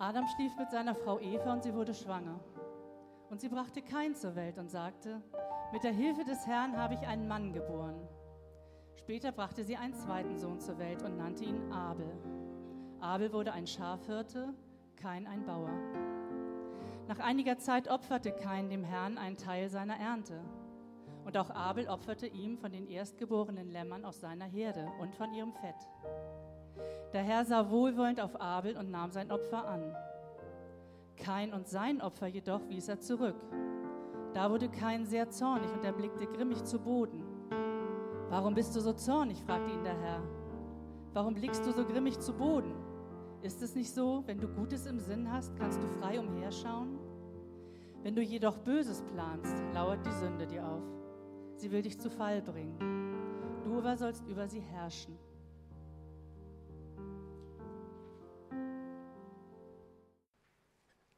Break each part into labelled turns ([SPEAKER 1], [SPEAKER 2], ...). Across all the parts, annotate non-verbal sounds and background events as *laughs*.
[SPEAKER 1] Adam schlief mit seiner Frau Eva und sie wurde schwanger. Und sie brachte Kain zur Welt und sagte, mit der Hilfe des Herrn habe ich einen Mann geboren. Später brachte sie einen zweiten Sohn zur Welt und nannte ihn Abel. Abel wurde ein Schafhirte, Kain ein Bauer. Nach einiger Zeit opferte Kain dem Herrn einen Teil seiner Ernte. Und auch Abel opferte ihm von den erstgeborenen Lämmern aus seiner Herde und von ihrem Fett. Der Herr sah wohlwollend auf Abel und nahm sein Opfer an. Kain und sein Opfer jedoch wies er zurück. Da wurde Kain sehr zornig und er blickte grimmig zu Boden. Warum bist du so zornig? fragte ihn der Herr. Warum blickst du so grimmig zu Boden? Ist es nicht so, wenn du Gutes im Sinn hast, kannst du frei umherschauen? Wenn du jedoch Böses planst, lauert die Sünde dir auf. Sie will dich zu Fall bringen. Du aber sollst über sie herrschen.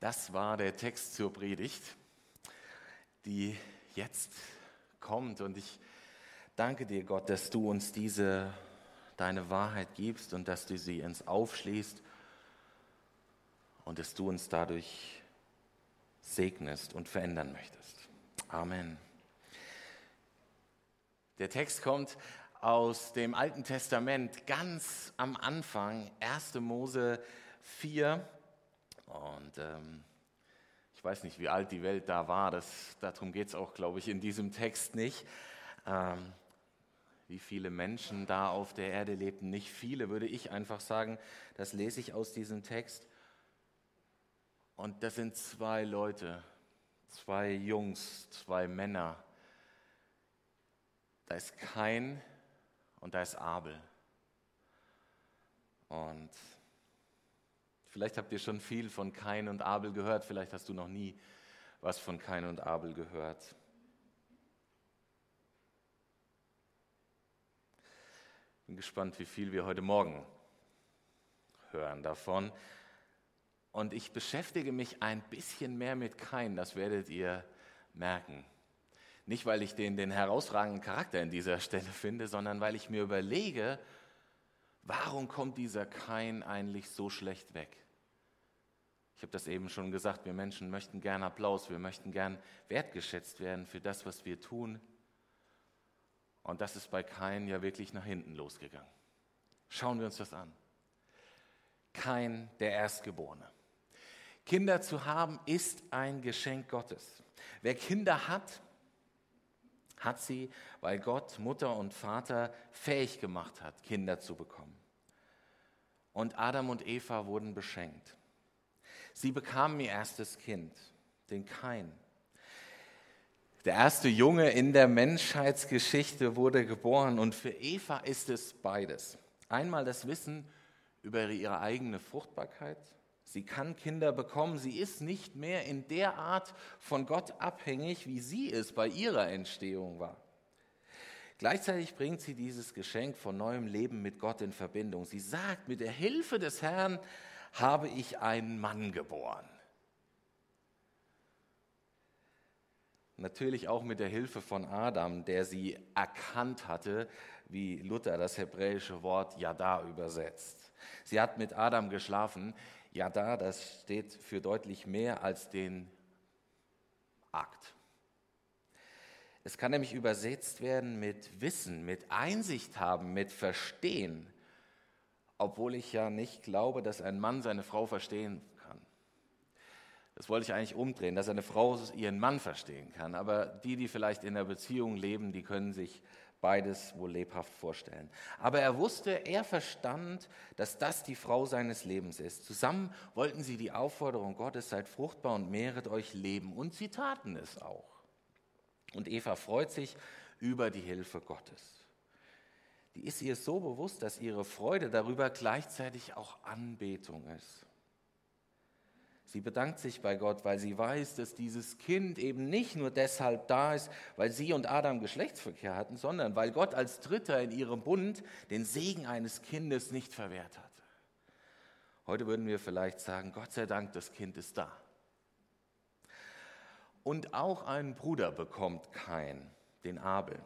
[SPEAKER 2] Das war der Text zur Predigt, die jetzt kommt. Und ich danke dir, Gott, dass du uns diese, deine Wahrheit gibst und dass du sie uns aufschließt und dass du uns dadurch segnest und verändern möchtest. Amen. Der Text kommt aus dem Alten Testament ganz am Anfang, 1. Mose 4. Und ähm, ich weiß nicht, wie alt die Welt da war, das, darum geht es auch, glaube ich, in diesem Text nicht. Ähm, wie viele Menschen da auf der Erde lebten, nicht viele, würde ich einfach sagen. Das lese ich aus diesem Text. Und das sind zwei Leute, zwei Jungs, zwei Männer. Da ist Kain und da ist Abel. Und vielleicht habt ihr schon viel von Kain und Abel gehört, vielleicht hast du noch nie was von Kain und Abel gehört. Bin gespannt, wie viel wir heute Morgen hören davon. Und ich beschäftige mich ein bisschen mehr mit Kain, das werdet ihr merken. Nicht, weil ich den, den herausragenden Charakter in dieser Stelle finde, sondern weil ich mir überlege, warum kommt dieser Kain eigentlich so schlecht weg? Ich habe das eben schon gesagt, wir Menschen möchten gern Applaus, wir möchten gern wertgeschätzt werden für das, was wir tun. Und das ist bei Kain ja wirklich nach hinten losgegangen. Schauen wir uns das an. Kain, der Erstgeborene. Kinder zu haben ist ein Geschenk Gottes. Wer Kinder hat, hat sie, weil Gott Mutter und Vater fähig gemacht hat, Kinder zu bekommen. Und Adam und Eva wurden beschenkt. Sie bekamen ihr erstes Kind, den Kain. Der erste Junge in der Menschheitsgeschichte wurde geboren und für Eva ist es beides. Einmal das Wissen über ihre eigene Fruchtbarkeit Sie kann Kinder bekommen. Sie ist nicht mehr in der Art von Gott abhängig, wie sie es bei ihrer Entstehung war. Gleichzeitig bringt sie dieses Geschenk von neuem Leben mit Gott in Verbindung. Sie sagt, mit der Hilfe des Herrn habe ich einen Mann geboren. Natürlich auch mit der Hilfe von Adam, der sie erkannt hatte, wie Luther das hebräische Wort Yada übersetzt. Sie hat mit Adam geschlafen, ja, da, das steht für deutlich mehr als den Akt. Es kann nämlich übersetzt werden mit Wissen, mit Einsicht haben, mit Verstehen, obwohl ich ja nicht glaube, dass ein Mann seine Frau verstehen kann. Das wollte ich eigentlich umdrehen, dass eine Frau ihren Mann verstehen kann. Aber die, die vielleicht in einer Beziehung leben, die können sich beides wohl lebhaft vorstellen. Aber er wusste, er verstand, dass das die Frau seines Lebens ist. Zusammen wollten sie die Aufforderung Gottes, seid fruchtbar und mehret euch leben. Und sie taten es auch. Und Eva freut sich über die Hilfe Gottes. Die ist ihr so bewusst, dass ihre Freude darüber gleichzeitig auch Anbetung ist. Sie bedankt sich bei Gott, weil sie weiß, dass dieses Kind eben nicht nur deshalb da ist, weil sie und Adam Geschlechtsverkehr hatten, sondern weil Gott als Dritter in ihrem Bund den Segen eines Kindes nicht verwehrt hat. Heute würden wir vielleicht sagen, Gott sei Dank, das Kind ist da. Und auch ein Bruder bekommt kein, den Abel.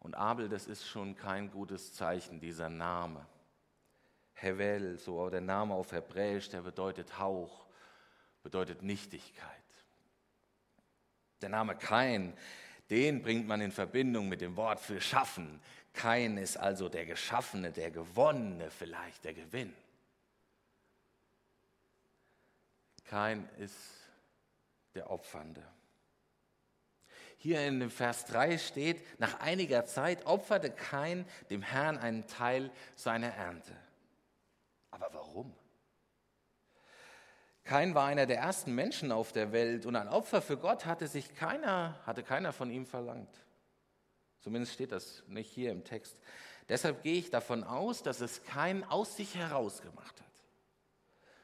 [SPEAKER 2] Und Abel, das ist schon kein gutes Zeichen, dieser Name. Hevel, so der Name auf Hebräisch, der bedeutet Hauch, bedeutet Nichtigkeit. Der Name Kain, den bringt man in Verbindung mit dem Wort für Schaffen. Kain ist also der Geschaffene, der Gewonnene, vielleicht der Gewinn. Kain ist der Opfernde. Hier in Vers 3 steht, nach einiger Zeit opferte Kain dem Herrn einen Teil seiner Ernte. Aber warum? Kain war einer der ersten Menschen auf der Welt und ein Opfer für Gott hatte sich keiner, hatte keiner von ihm verlangt. Zumindest steht das nicht hier im Text. Deshalb gehe ich davon aus, dass es Kain aus sich heraus gemacht hat.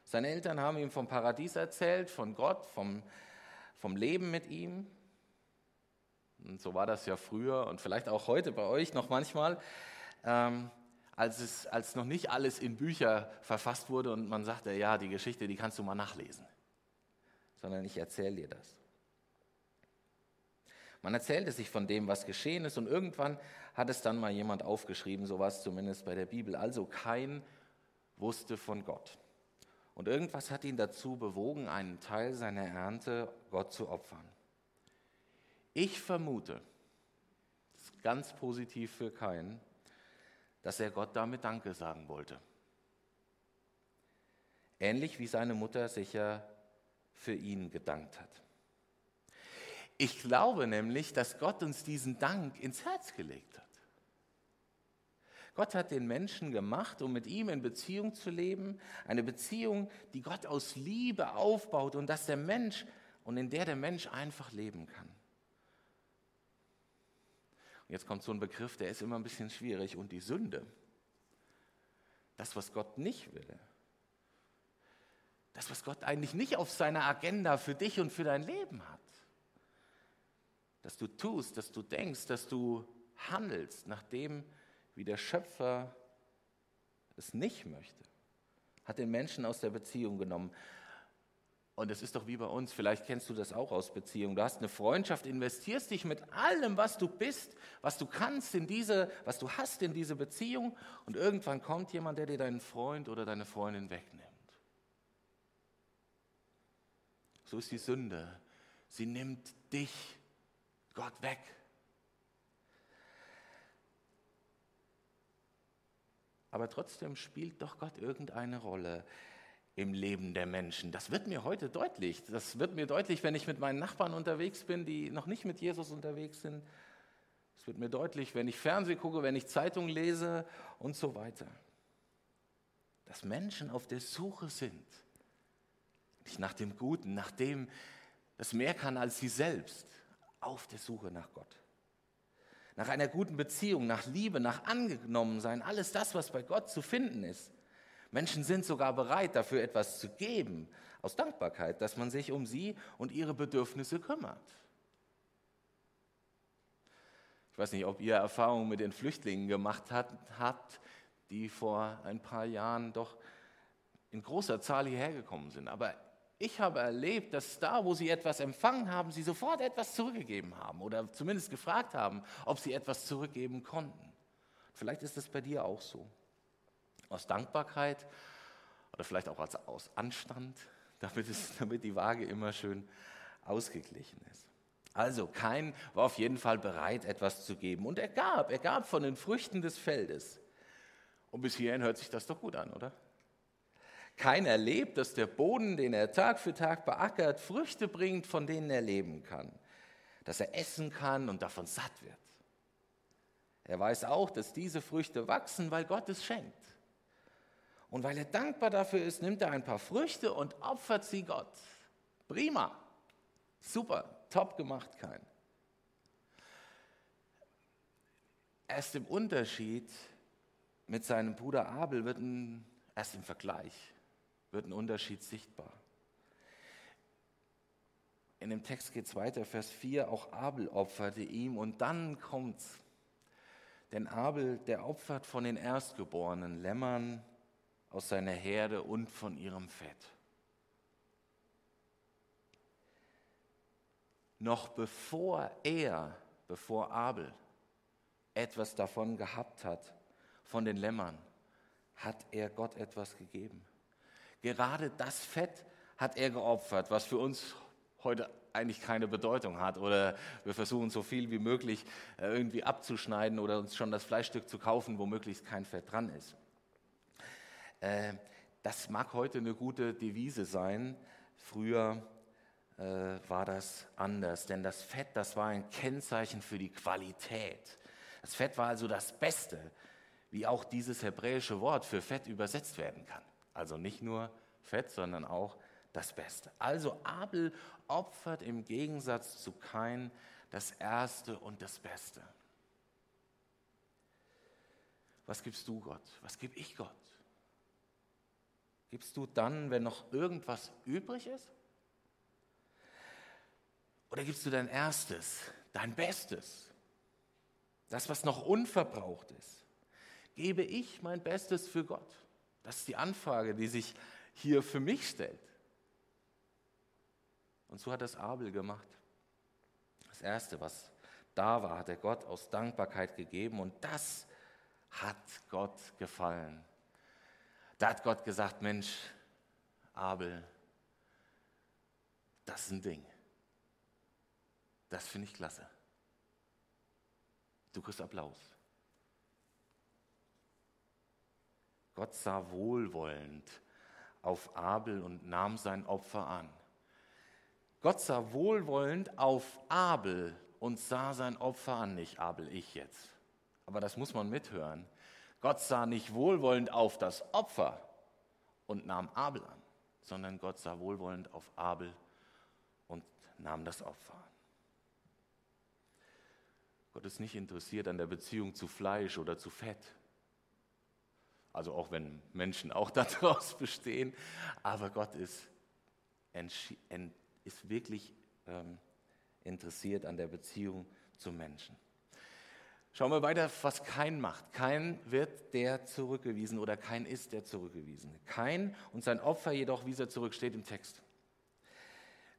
[SPEAKER 2] Seine Eltern haben ihm vom Paradies erzählt, von Gott, vom, vom Leben mit ihm. Und so war das ja früher und vielleicht auch heute bei euch noch manchmal. Ähm, als, es, als noch nicht alles in Bücher verfasst wurde und man sagte, ja, die Geschichte, die kannst du mal nachlesen, sondern ich erzähle dir das. Man erzählte sich von dem, was geschehen ist und irgendwann hat es dann mal jemand aufgeschrieben, so war es zumindest bei der Bibel. Also kein wusste von Gott. Und irgendwas hat ihn dazu bewogen, einen Teil seiner Ernte Gott zu opfern. Ich vermute, das ist ganz positiv für keinen, dass er Gott damit Danke sagen wollte. Ähnlich wie seine Mutter sicher für ihn gedankt hat. Ich glaube nämlich, dass Gott uns diesen Dank ins Herz gelegt hat. Gott hat den Menschen gemacht, um mit ihm in Beziehung zu leben, eine Beziehung, die Gott aus Liebe aufbaut und dass der Mensch und in der der Mensch einfach leben kann. Und jetzt kommt so ein Begriff, der ist immer ein bisschen schwierig. Und die Sünde, das, was Gott nicht will, das, was Gott eigentlich nicht auf seiner Agenda für dich und für dein Leben hat, dass du tust, dass du denkst, dass du handelst nach dem, wie der Schöpfer es nicht möchte, hat den Menschen aus der Beziehung genommen. Und es ist doch wie bei uns, vielleicht kennst du das auch aus Beziehungen. Du hast eine Freundschaft, investierst dich mit allem, was du bist, was du kannst in diese, was du hast in diese Beziehung und irgendwann kommt jemand, der dir deinen Freund oder deine Freundin wegnimmt. So ist die Sünde. Sie nimmt dich, Gott, weg. Aber trotzdem spielt doch Gott irgendeine Rolle im Leben der Menschen. Das wird mir heute deutlich. Das wird mir deutlich, wenn ich mit meinen Nachbarn unterwegs bin, die noch nicht mit Jesus unterwegs sind. Es wird mir deutlich, wenn ich Fernsehen gucke, wenn ich Zeitung lese und so weiter. Dass Menschen auf der Suche sind. Nicht nach dem Guten, nach dem, das mehr kann als sie selbst. Auf der Suche nach Gott. Nach einer guten Beziehung, nach Liebe, nach Angenommensein. Alles das, was bei Gott zu finden ist. Menschen sind sogar bereit, dafür etwas zu geben, aus Dankbarkeit, dass man sich um sie und ihre Bedürfnisse kümmert. Ich weiß nicht, ob ihr Erfahrungen mit den Flüchtlingen gemacht habt, die vor ein paar Jahren doch in großer Zahl hierher gekommen sind. Aber ich habe erlebt, dass da, wo sie etwas empfangen haben, sie sofort etwas zurückgegeben haben oder zumindest gefragt haben, ob sie etwas zurückgeben konnten. Vielleicht ist es bei dir auch so aus Dankbarkeit oder vielleicht auch als, aus Anstand, *laughs* damit, es, damit die Waage immer schön ausgeglichen ist. Also kein war auf jeden Fall bereit, etwas zu geben. Und er gab, er gab von den Früchten des Feldes. Und bis hierhin hört sich das doch gut an, oder? Kein erlebt, dass der Boden, den er Tag für Tag beackert, Früchte bringt, von denen er leben kann. Dass er essen kann und davon satt wird. Er weiß auch, dass diese Früchte wachsen, weil Gott es schenkt. Und weil er dankbar dafür ist, nimmt er ein paar Früchte und opfert sie Gott. Prima. Super. Top gemacht, kein. Erst im Unterschied mit seinem Bruder Abel wird ein, erst im Vergleich wird ein Unterschied sichtbar. In dem Text geht es weiter, Vers 4, auch Abel opferte ihm und dann kommt's. Denn Abel, der opfert von den erstgeborenen Lämmern aus seiner Herde und von ihrem Fett. Noch bevor er, bevor Abel etwas davon gehabt hat, von den Lämmern, hat er Gott etwas gegeben. Gerade das Fett hat er geopfert, was für uns heute eigentlich keine Bedeutung hat. Oder wir versuchen so viel wie möglich äh, irgendwie abzuschneiden oder uns schon das Fleischstück zu kaufen, wo möglichst kein Fett dran ist. Äh, das mag heute eine gute Devise sein. Früher äh, war das anders, denn das Fett, das war ein Kennzeichen für die Qualität. Das Fett war also das Beste, wie auch dieses hebräische Wort für Fett übersetzt werden kann. Also nicht nur Fett, sondern auch das Beste. Also Abel opfert im Gegensatz zu Kain das Erste und das Beste. Was gibst du Gott? Was gebe ich Gott? Gibst du dann, wenn noch irgendwas übrig ist? Oder gibst du dein Erstes, dein Bestes, das, was noch unverbraucht ist? Gebe ich mein Bestes für Gott? Das ist die Anfrage, die sich hier für mich stellt. Und so hat es Abel gemacht. Das Erste, was da war, hat er Gott aus Dankbarkeit gegeben und das hat Gott gefallen. Da hat Gott gesagt, Mensch, Abel, das ist ein Ding. Das finde ich klasse. Du kriegst Applaus. Gott sah wohlwollend auf Abel und nahm sein Opfer an. Gott sah wohlwollend auf Abel und sah sein Opfer an, nicht Abel, ich jetzt. Aber das muss man mithören. Gott sah nicht wohlwollend auf das Opfer und nahm Abel an, sondern Gott sah wohlwollend auf Abel und nahm das Opfer an. Gott ist nicht interessiert an der Beziehung zu Fleisch oder zu Fett. Also auch wenn Menschen auch *laughs* daraus bestehen, aber Gott ist, ist wirklich ähm, interessiert an der Beziehung zu Menschen. Schauen wir weiter, was kein macht. Kein wird der zurückgewiesen oder kein ist der zurückgewiesen. Kein und sein Opfer jedoch wies er zurück, steht im Text.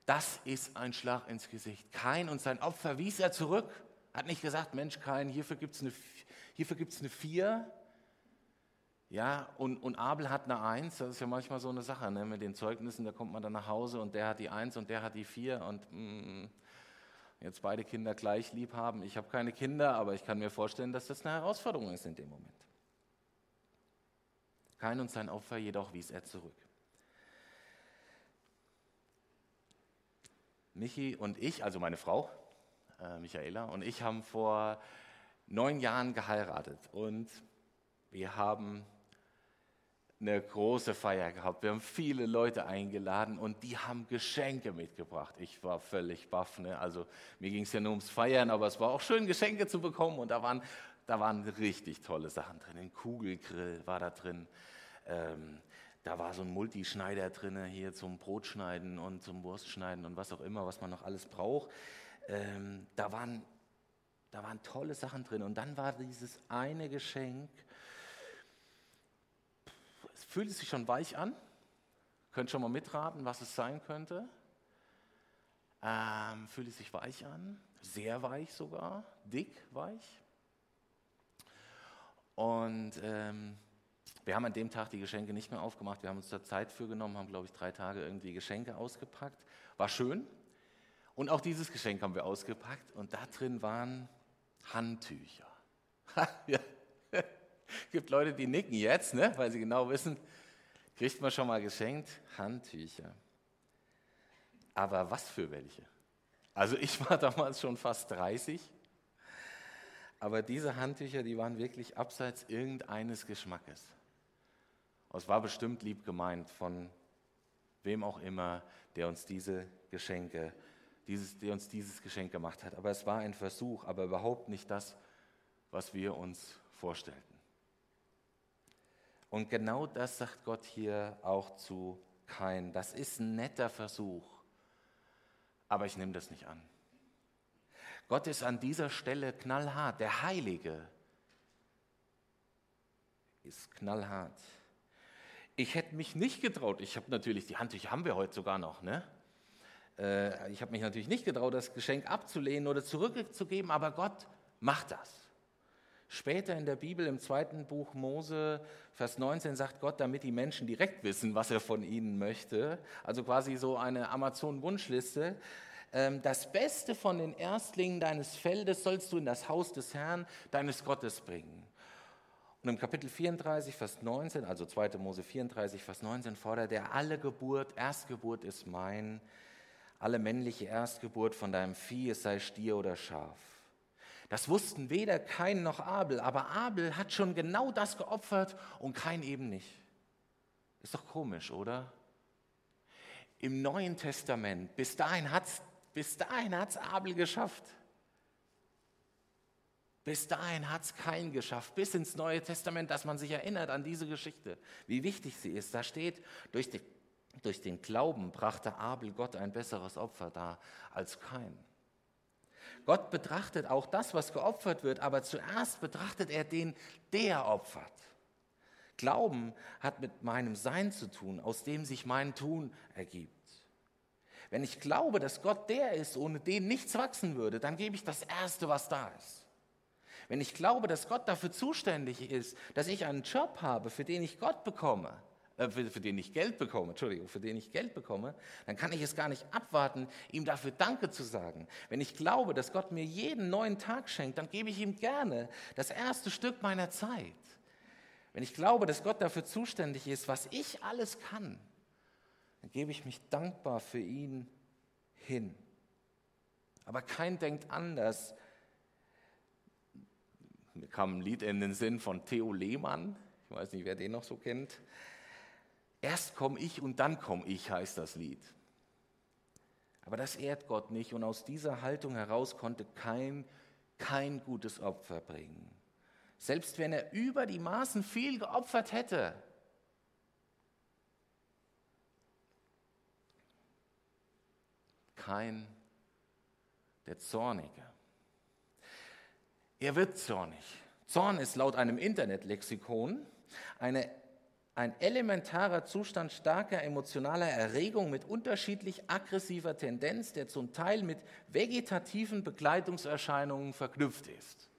[SPEAKER 2] Das ist ein Schlag ins Gesicht. Kein und sein Opfer wies er zurück. Hat nicht gesagt, Mensch, kein, hierfür gibt es eine, eine Vier. Ja, und, und Abel hat eine Eins. Das ist ja manchmal so eine Sache ne? mit den Zeugnissen. Da kommt man dann nach Hause und der hat die Eins und der hat die Vier. Und mm, jetzt beide Kinder gleich lieb haben. Ich habe keine Kinder, aber ich kann mir vorstellen, dass das eine Herausforderung ist in dem Moment. Kein und sein Opfer jedoch wies er zurück. Michi und ich, also meine Frau, äh, Michaela, und ich haben vor neun Jahren geheiratet und wir haben eine große Feier gehabt. Wir haben viele Leute eingeladen und die haben Geschenke mitgebracht. Ich war völlig baff. Ne? Also mir ging es ja nur ums Feiern, aber es war auch schön, Geschenke zu bekommen. Und da waren, da waren richtig tolle Sachen drin. Ein Kugelgrill war da drin. Ähm, da war so ein Multischneider drin, hier zum Brotschneiden und zum Wurstschneiden und was auch immer, was man noch alles braucht. Ähm, da, waren, da waren tolle Sachen drin. Und dann war dieses eine Geschenk, es fühlt sich schon weich an. Könnt schon mal mitraten, was es sein könnte. Ähm, fühlt es sich weich an, sehr weich sogar, dick weich. Und ähm, wir haben an dem Tag die Geschenke nicht mehr aufgemacht. Wir haben uns da Zeit für genommen, haben, glaube ich, drei Tage irgendwie Geschenke ausgepackt. War schön. Und auch dieses Geschenk haben wir ausgepackt und da drin waren Handtücher. *laughs* *laughs* gibt Leute, die nicken jetzt, ne? weil sie genau wissen, kriegt man schon mal geschenkt Handtücher. Aber was für welche? Also ich war *laughs* damals schon fast 30, aber diese Handtücher, die waren wirklich abseits irgendeines Geschmackes. Es war bestimmt lieb gemeint von wem auch immer, der uns diese Geschenke, dieses, der uns dieses Geschenk gemacht hat. Aber es war ein Versuch, aber überhaupt nicht das, was wir uns vorstellten. Und genau das sagt Gott hier auch zu Kain. Das ist ein netter Versuch, aber ich nehme das nicht an. Gott ist an dieser Stelle knallhart. Der Heilige ist knallhart. Ich hätte mich nicht getraut. Ich habe natürlich, die Handtücher haben wir heute sogar noch, ne? Äh, ich habe mich natürlich nicht getraut, das Geschenk abzulehnen oder zurückzugeben, aber Gott macht das. Später in der Bibel, im zweiten Buch Mose, Vers 19, sagt Gott, damit die Menschen direkt wissen, was er von ihnen möchte, also quasi so eine Amazon-Wunschliste, ähm, das Beste von den Erstlingen deines Feldes sollst du in das Haus des Herrn, deines Gottes bringen. Und im Kapitel 34, Vers 19, also 2. Mose 34, Vers 19 fordert er, alle Geburt, Erstgeburt ist mein, alle männliche Erstgeburt von deinem Vieh, es sei Stier oder Schaf. Das wussten weder Kain noch Abel, aber Abel hat schon genau das geopfert und Kain eben nicht. Ist doch komisch, oder? Im Neuen Testament, bis dahin hat es hat's Abel geschafft. Bis dahin hat es Kain geschafft, bis ins Neue Testament, dass man sich erinnert an diese Geschichte, wie wichtig sie ist. Da steht, durch den, durch den Glauben brachte Abel Gott ein besseres Opfer dar als Kain. Gott betrachtet auch das, was geopfert wird, aber zuerst betrachtet er den, der opfert. Glauben hat mit meinem Sein zu tun, aus dem sich mein Tun ergibt. Wenn ich glaube, dass Gott der ist, ohne den nichts wachsen würde, dann gebe ich das Erste, was da ist. Wenn ich glaube, dass Gott dafür zuständig ist, dass ich einen Job habe, für den ich Gott bekomme, äh, für, für, den ich Geld bekomme, Entschuldigung, für den ich Geld bekomme, dann kann ich es gar nicht abwarten, ihm dafür Danke zu sagen. Wenn ich glaube, dass Gott mir jeden neuen Tag schenkt, dann gebe ich ihm gerne das erste Stück meiner Zeit. Wenn ich glaube, dass Gott dafür zuständig ist, was ich alles kann, dann gebe ich mich dankbar für ihn hin. Aber kein denkt anders. Mir kam ein Lied in den Sinn von Theo Lehmann. Ich weiß nicht, wer den noch so kennt. Erst komme ich und dann komme ich, heißt das Lied. Aber das ehrt Gott nicht und aus dieser Haltung heraus konnte kein, kein gutes Opfer bringen. Selbst wenn er über die Maßen viel geopfert hätte, kein der Zornige. Er wird zornig. Zorn ist laut einem Internetlexikon eine, ein elementarer Zustand starker emotionaler Erregung mit unterschiedlich aggressiver Tendenz, der zum Teil mit vegetativen Begleitungserscheinungen verknüpft ist.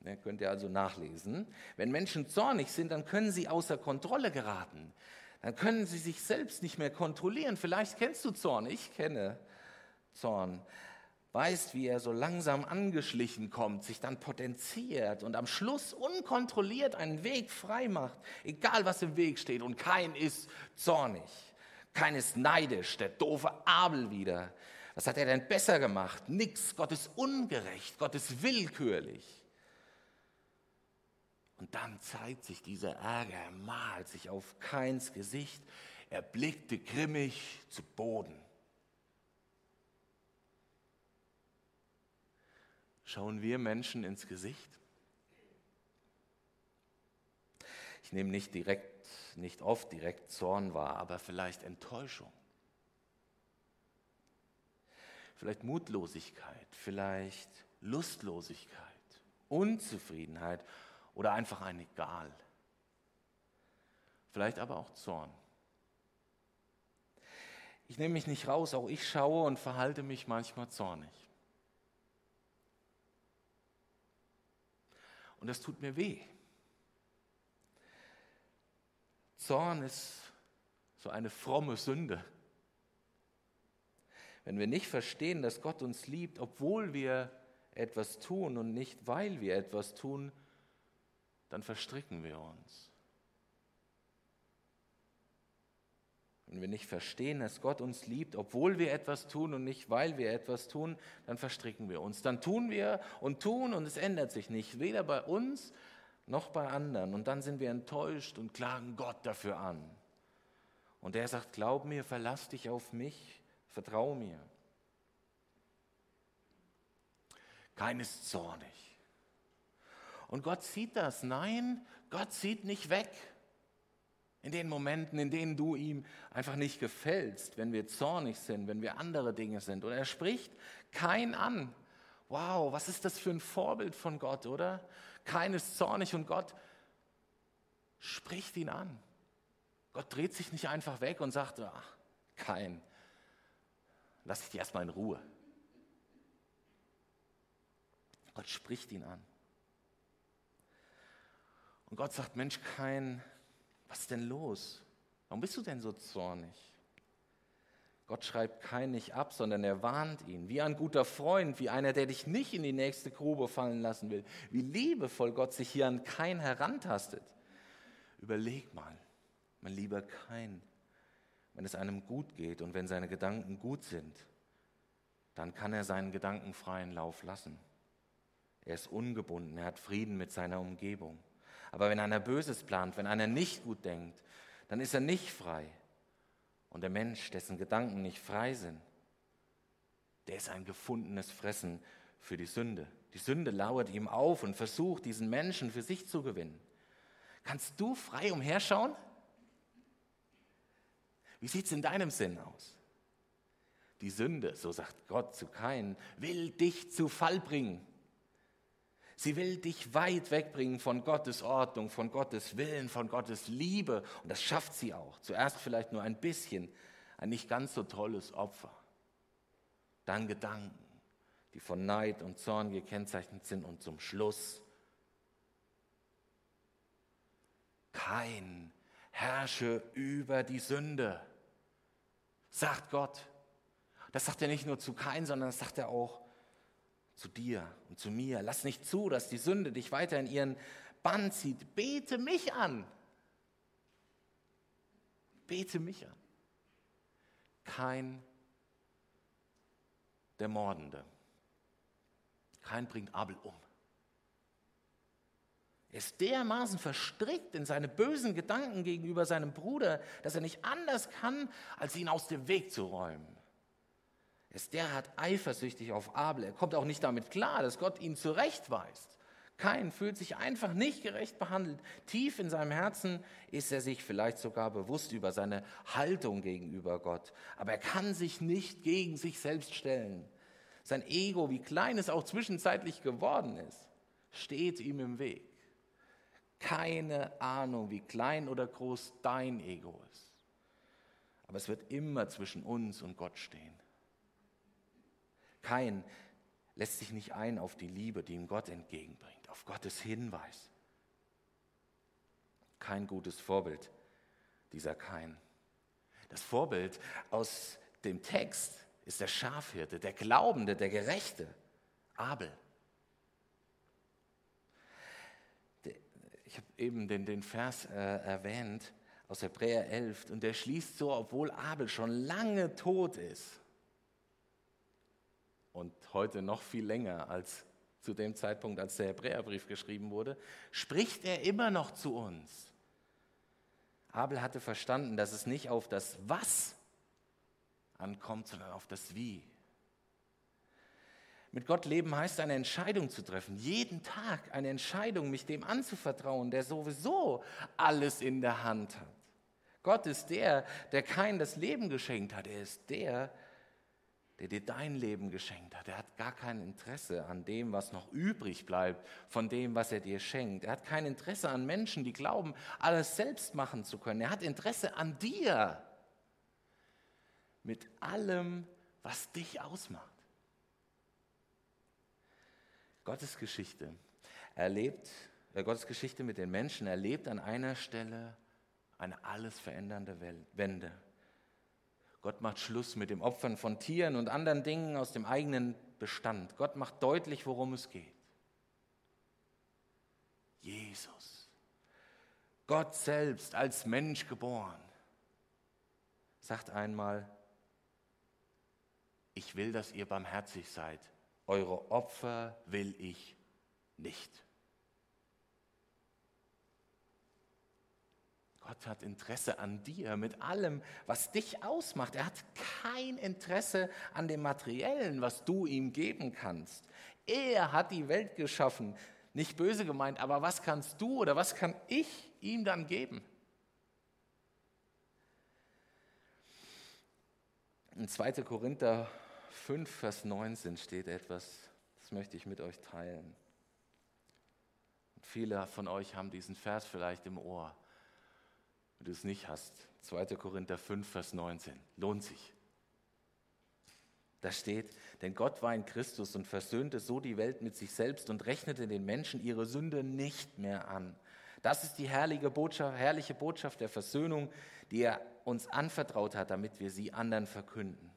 [SPEAKER 2] Ne, könnt ihr also nachlesen. Wenn Menschen zornig sind, dann können sie außer Kontrolle geraten dann können sie sich selbst nicht mehr kontrollieren. Vielleicht kennst du Zorn, ich kenne Zorn. Weißt, wie er so langsam angeschlichen kommt, sich dann potenziert und am Schluss unkontrolliert einen Weg frei macht, egal was im Weg steht. Und kein ist zornig, kein ist neidisch, der doofe Abel wieder. Was hat er denn besser gemacht? Nix. Gott ist ungerecht, Gott ist willkürlich. Und dann zeigt sich dieser Ärger, er malt sich auf Keins Gesicht, er blickte grimmig zu Boden. Schauen wir Menschen ins Gesicht? Ich nehme nicht direkt, nicht oft direkt Zorn wahr, aber vielleicht Enttäuschung. Vielleicht Mutlosigkeit, vielleicht Lustlosigkeit, Unzufriedenheit oder einfach ein Egal. Vielleicht aber auch Zorn. Ich nehme mich nicht raus, auch ich schaue und verhalte mich manchmal zornig. Und das tut mir weh. Zorn ist so eine fromme Sünde. Wenn wir nicht verstehen, dass Gott uns liebt, obwohl wir etwas tun und nicht weil wir etwas tun, dann verstricken wir uns. Wenn wir nicht verstehen, dass Gott uns liebt, obwohl wir etwas tun und nicht weil wir etwas tun, dann verstricken wir uns. Dann tun wir und tun und es ändert sich nicht, weder bei uns noch bei anderen. Und dann sind wir enttäuscht und klagen Gott dafür an. Und er sagt, glaub mir, verlass dich auf mich, vertrau mir. Keines zornig. Und Gott sieht das. Nein, Gott sieht nicht weg. In den Momenten, in denen du ihm einfach nicht gefällst, wenn wir zornig sind, wenn wir andere Dinge sind. Und er spricht kein an. Wow, was ist das für ein Vorbild von Gott, oder? Kein ist zornig und Gott spricht ihn an. Gott dreht sich nicht einfach weg und sagt, ach, kein, lass dich erstmal in Ruhe. Gott spricht ihn an. Und Gott sagt, Mensch, kein, was ist denn los? Warum bist du denn so zornig? Gott schreibt kein nicht ab, sondern er warnt ihn, wie ein guter Freund, wie einer, der dich nicht in die nächste Grube fallen lassen will. Wie liebevoll Gott sich hier an kein herantastet. Überleg mal, mein lieber Kein, wenn es einem gut geht und wenn seine Gedanken gut sind, dann kann er seinen Gedanken freien Lauf lassen. Er ist ungebunden, er hat Frieden mit seiner Umgebung. Aber wenn einer Böses plant, wenn einer nicht gut denkt, dann ist er nicht frei. Und der Mensch, dessen Gedanken nicht frei sind, der ist ein gefundenes Fressen für die Sünde. Die Sünde lauert ihm auf und versucht, diesen Menschen für sich zu gewinnen. Kannst du frei umherschauen? Wie sieht es in deinem Sinn aus? Die Sünde, so sagt Gott zu Kain, will dich zu Fall bringen. Sie will dich weit wegbringen von Gottes Ordnung, von Gottes Willen, von Gottes Liebe. Und das schafft sie auch. Zuerst vielleicht nur ein bisschen, ein nicht ganz so tolles Opfer. Dann Gedanken, die von Neid und Zorn gekennzeichnet sind. Und zum Schluss kein herrsche über die Sünde, sagt Gott. Das sagt er nicht nur zu Kain, sondern das sagt er auch zu dir und zu mir. Lass nicht zu, dass die Sünde dich weiter in ihren Bann zieht. Bete mich an. Bete mich an. Kein der Mordende. Kein bringt Abel um. Er ist dermaßen verstrickt in seine bösen Gedanken gegenüber seinem Bruder, dass er nicht anders kann, als ihn aus dem Weg zu räumen. Ist derart eifersüchtig auf Abel. Er kommt auch nicht damit klar, dass Gott ihn zurechtweist. Kein fühlt sich einfach nicht gerecht behandelt. Tief in seinem Herzen ist er sich vielleicht sogar bewusst über seine Haltung gegenüber Gott. Aber er kann sich nicht gegen sich selbst stellen. Sein Ego, wie klein es auch zwischenzeitlich geworden ist, steht ihm im Weg. Keine Ahnung, wie klein oder groß dein Ego ist. Aber es wird immer zwischen uns und Gott stehen. Kein lässt sich nicht ein auf die Liebe, die ihm Gott entgegenbringt, auf Gottes Hinweis. Kein gutes Vorbild, dieser Kein. Das Vorbild aus dem Text ist der Schafhirte, der Glaubende, der Gerechte, Abel. Ich habe eben den, den Vers äh, erwähnt aus Hebräer 11 und der schließt so, obwohl Abel schon lange tot ist und heute noch viel länger als zu dem Zeitpunkt, als der Hebräerbrief geschrieben wurde, spricht er immer noch zu uns. Abel hatte verstanden, dass es nicht auf das Was ankommt, sondern auf das Wie. Mit Gott leben heißt eine Entscheidung zu treffen, jeden Tag eine Entscheidung, mich dem anzuvertrauen, der sowieso alles in der Hand hat. Gott ist der, der kein das Leben geschenkt hat. Er ist der, der dir dein Leben geschenkt hat. Er hat gar kein Interesse an dem, was noch übrig bleibt von dem, was er dir schenkt. Er hat kein Interesse an Menschen, die glauben, alles selbst machen zu können. Er hat Interesse an dir mit allem, was dich ausmacht. Gottes Geschichte erlebt, äh, Gottes Geschichte mit den Menschen erlebt an einer Stelle eine alles verändernde Wende. Gott macht Schluss mit dem Opfern von Tieren und anderen Dingen aus dem eigenen Bestand. Gott macht deutlich, worum es geht. Jesus, Gott selbst als Mensch geboren, sagt einmal, ich will, dass ihr barmherzig seid, eure Opfer will ich nicht. Gott hat Interesse an dir mit allem, was dich ausmacht. Er hat kein Interesse an dem Materiellen, was du ihm geben kannst. Er hat die Welt geschaffen. Nicht böse gemeint, aber was kannst du oder was kann ich ihm dann geben? In 2. Korinther 5, Vers 19 steht etwas, das möchte ich mit euch teilen. Viele von euch haben diesen Vers vielleicht im Ohr. Wenn du es nicht hast, 2. Korinther 5, Vers 19, lohnt sich. Da steht, denn Gott war in Christus und versöhnte so die Welt mit sich selbst und rechnete den Menschen ihre Sünde nicht mehr an. Das ist die herrliche Botschaft, herrliche Botschaft der Versöhnung, die er uns anvertraut hat, damit wir sie anderen verkünden.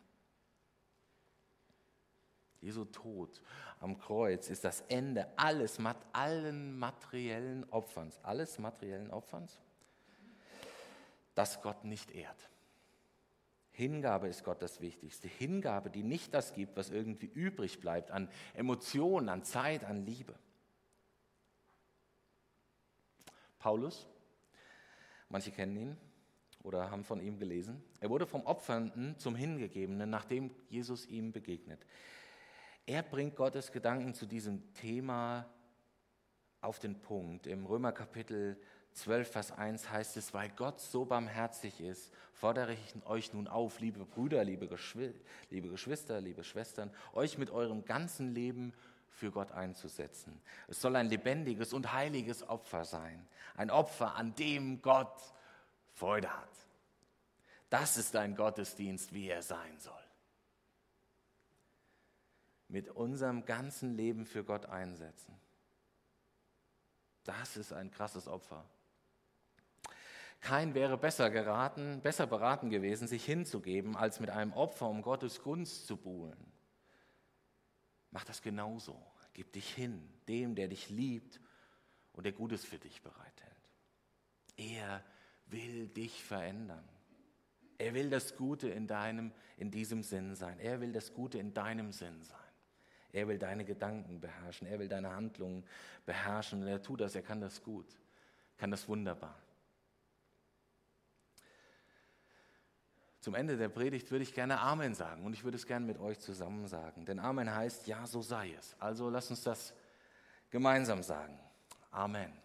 [SPEAKER 2] Jesu Tod am Kreuz ist das Ende alles, allen materiellen Opferns, alles materiellen Opferns, das Gott nicht ehrt. Hingabe ist Gott das Wichtigste. Hingabe, die nicht das gibt, was irgendwie übrig bleibt an Emotionen, an Zeit, an Liebe. Paulus, manche kennen ihn oder haben von ihm gelesen. Er wurde vom Opfernden zum Hingegebenen, nachdem Jesus ihm begegnet. Er bringt Gottes Gedanken zu diesem Thema auf den Punkt. Im Römerkapitel 12, Vers 1 heißt es, weil Gott so barmherzig ist, fordere ich euch nun auf, liebe Brüder, liebe, liebe Geschwister, liebe Schwestern, euch mit eurem ganzen Leben für Gott einzusetzen. Es soll ein lebendiges und heiliges Opfer sein. Ein Opfer, an dem Gott Freude hat. Das ist ein Gottesdienst, wie er sein soll. Mit unserem ganzen Leben für Gott einsetzen. Das ist ein krasses Opfer. Kein wäre besser geraten, besser beraten gewesen, sich hinzugeben, als mit einem Opfer um Gottes Gunst zu buhlen. Mach das genauso. Gib dich hin, dem, der dich liebt und der Gutes für dich bereithält. Er will dich verändern. Er will das Gute in deinem, in diesem Sinn sein. Er will das Gute in deinem Sinn sein. Er will deine Gedanken beherrschen. Er will deine Handlungen beherrschen. Und er tut das. Er kann das gut. Kann das wunderbar. Zum Ende der Predigt würde ich gerne Amen sagen und ich würde es gerne mit euch zusammen sagen. Denn Amen heißt, ja, so sei es. Also lasst uns das gemeinsam sagen. Amen.